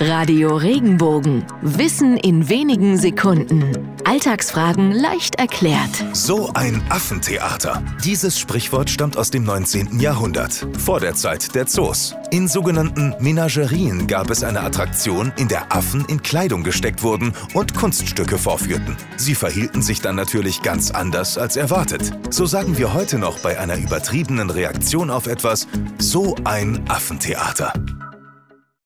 Radio Regenbogen. Wissen in wenigen Sekunden. Alltagsfragen leicht erklärt. So ein Affentheater. Dieses Sprichwort stammt aus dem 19. Jahrhundert, vor der Zeit der Zoos. In sogenannten Menagerien gab es eine Attraktion, in der Affen in Kleidung gesteckt wurden und Kunststücke vorführten. Sie verhielten sich dann natürlich ganz anders als erwartet. So sagen wir heute noch bei einer übertriebenen Reaktion auf etwas, so ein Affentheater.